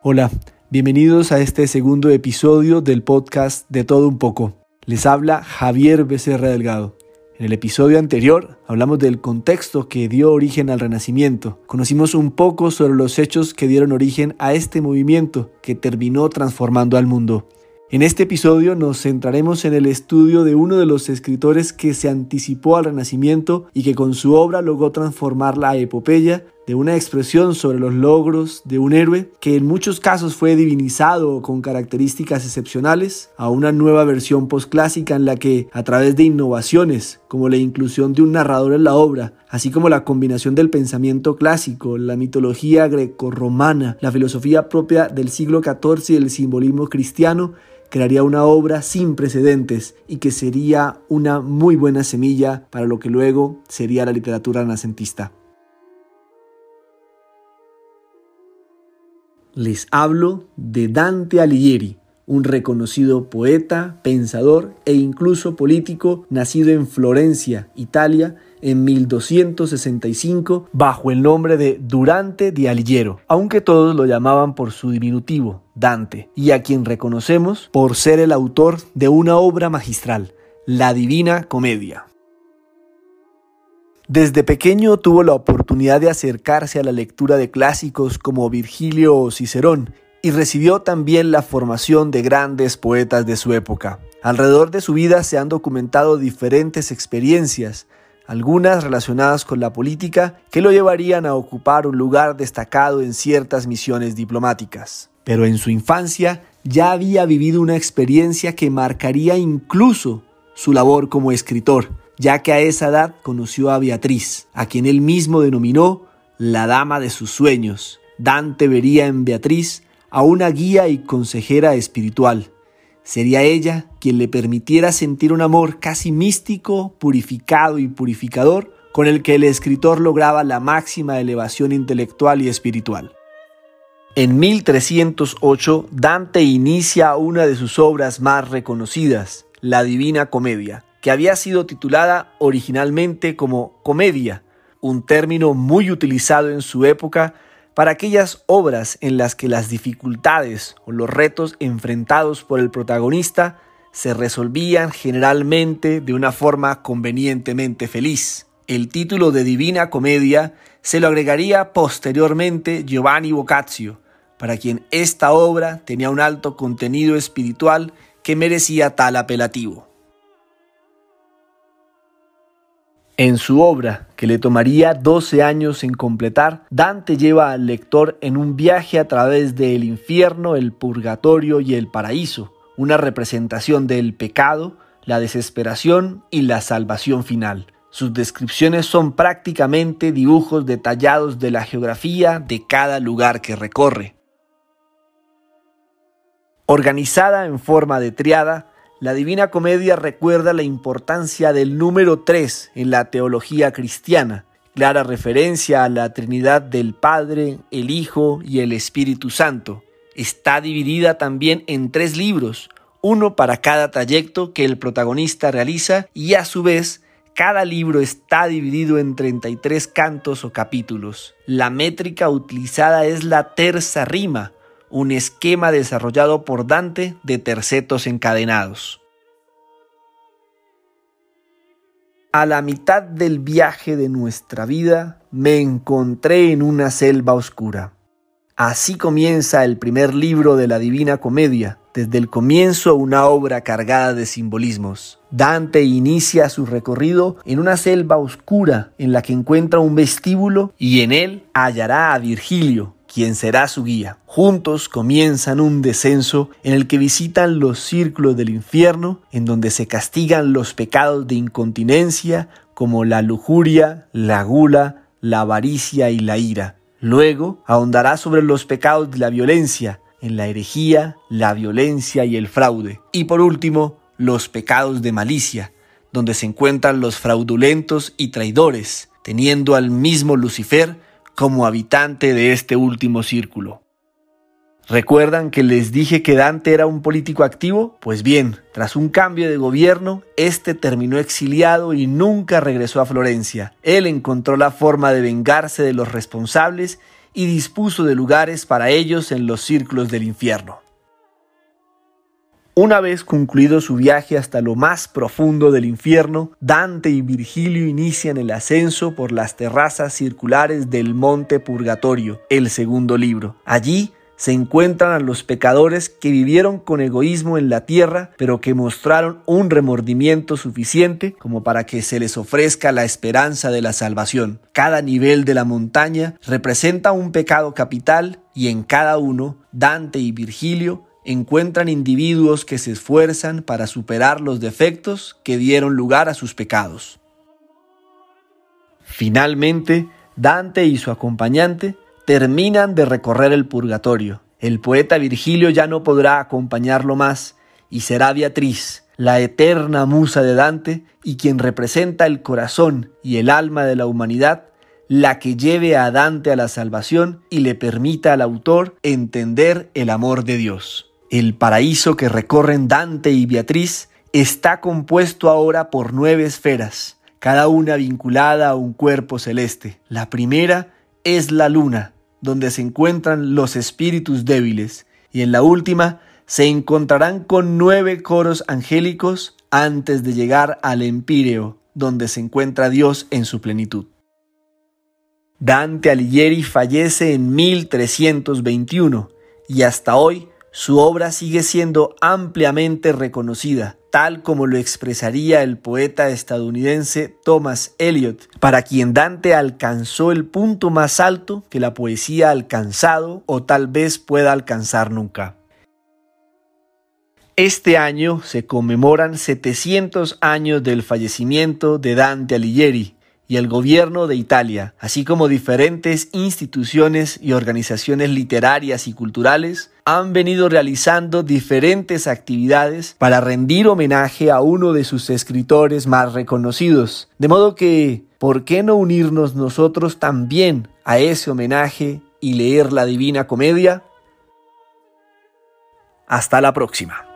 Hola, bienvenidos a este segundo episodio del podcast De Todo Un poco. Les habla Javier Becerra Delgado. En el episodio anterior hablamos del contexto que dio origen al Renacimiento. Conocimos un poco sobre los hechos que dieron origen a este movimiento que terminó transformando al mundo. En este episodio nos centraremos en el estudio de uno de los escritores que se anticipó al Renacimiento y que con su obra logró transformar la epopeya de una expresión sobre los logros de un héroe que en muchos casos fue divinizado con características excepcionales a una nueva versión posclásica en la que a través de innovaciones como la inclusión de un narrador en la obra, así como la combinación del pensamiento clásico, la mitología grecorromana, la filosofía propia del siglo XIV y el simbolismo cristiano, crearía una obra sin precedentes y que sería una muy buena semilla para lo que luego sería la literatura renacentista. Les hablo de Dante Alighieri, un reconocido poeta, pensador e incluso político nacido en Florencia, Italia, en 1265 bajo el nombre de Durante di Alighiero, aunque todos lo llamaban por su diminutivo, Dante, y a quien reconocemos por ser el autor de una obra magistral, la Divina Comedia. Desde pequeño tuvo la oportunidad de acercarse a la lectura de clásicos como Virgilio o Cicerón y recibió también la formación de grandes poetas de su época. Alrededor de su vida se han documentado diferentes experiencias, algunas relacionadas con la política que lo llevarían a ocupar un lugar destacado en ciertas misiones diplomáticas. Pero en su infancia ya había vivido una experiencia que marcaría incluso su labor como escritor, ya que a esa edad conoció a Beatriz, a quien él mismo denominó la dama de sus sueños. Dante vería en Beatriz a una guía y consejera espiritual, Sería ella quien le permitiera sentir un amor casi místico, purificado y purificador, con el que el escritor lograba la máxima elevación intelectual y espiritual. En 1308, Dante inicia una de sus obras más reconocidas, la Divina Comedia, había sido titulada originalmente como comedia, un término muy utilizado en su época para aquellas obras en las que las dificultades o los retos enfrentados por el protagonista se resolvían generalmente de una forma convenientemente feliz. El título de Divina Comedia se lo agregaría posteriormente Giovanni Boccaccio, para quien esta obra tenía un alto contenido espiritual que merecía tal apelativo. En su obra, que le tomaría 12 años en completar, Dante lleva al lector en un viaje a través del infierno, el purgatorio y el paraíso, una representación del pecado, la desesperación y la salvación final. Sus descripciones son prácticamente dibujos detallados de la geografía de cada lugar que recorre. Organizada en forma de triada, la Divina Comedia recuerda la importancia del número 3 en la teología cristiana, clara referencia a la Trinidad del Padre, el Hijo y el Espíritu Santo. Está dividida también en tres libros, uno para cada trayecto que el protagonista realiza y a su vez cada libro está dividido en 33 cantos o capítulos. La métrica utilizada es la terza rima, un esquema desarrollado por Dante de tercetos encadenados. A la mitad del viaje de nuestra vida me encontré en una selva oscura. Así comienza el primer libro de la Divina Comedia, desde el comienzo una obra cargada de simbolismos. Dante inicia su recorrido en una selva oscura en la que encuentra un vestíbulo y en él hallará a Virgilio, quien será su guía. Juntos comienzan un descenso en el que visitan los círculos del infierno, en donde se castigan los pecados de incontinencia como la lujuria, la gula, la avaricia y la ira. Luego ahondará sobre los pecados de la violencia, en la herejía, la violencia y el fraude. Y por último, los pecados de malicia, donde se encuentran los fraudulentos y traidores, teniendo al mismo Lucifer como habitante de este último círculo. ¿Recuerdan que les dije que Dante era un político activo? Pues bien, tras un cambio de gobierno, este terminó exiliado y nunca regresó a Florencia. Él encontró la forma de vengarse de los responsables y dispuso de lugares para ellos en los círculos del infierno. Una vez concluido su viaje hasta lo más profundo del infierno, Dante y Virgilio inician el ascenso por las terrazas circulares del Monte Purgatorio, el segundo libro. Allí se encuentran a los pecadores que vivieron con egoísmo en la tierra, pero que mostraron un remordimiento suficiente como para que se les ofrezca la esperanza de la salvación. Cada nivel de la montaña representa un pecado capital y en cada uno, Dante y Virgilio encuentran individuos que se esfuerzan para superar los defectos que dieron lugar a sus pecados. Finalmente, Dante y su acompañante terminan de recorrer el purgatorio. El poeta Virgilio ya no podrá acompañarlo más y será Beatriz, la eterna musa de Dante y quien representa el corazón y el alma de la humanidad, la que lleve a Dante a la salvación y le permita al autor entender el amor de Dios. El paraíso que recorren Dante y Beatriz está compuesto ahora por nueve esferas, cada una vinculada a un cuerpo celeste. La primera es la luna, donde se encuentran los espíritus débiles, y en la última se encontrarán con nueve coros angélicos antes de llegar al Empíreo, donde se encuentra Dios en su plenitud. Dante Alighieri fallece en 1321 y hasta hoy su obra sigue siendo ampliamente reconocida, tal como lo expresaría el poeta estadounidense Thomas Eliot, para quien Dante alcanzó el punto más alto que la poesía ha alcanzado o tal vez pueda alcanzar nunca. Este año se conmemoran 700 años del fallecimiento de Dante Alighieri, y el gobierno de Italia, así como diferentes instituciones y organizaciones literarias y culturales, han venido realizando diferentes actividades para rendir homenaje a uno de sus escritores más reconocidos. De modo que, ¿por qué no unirnos nosotros también a ese homenaje y leer la Divina Comedia? Hasta la próxima.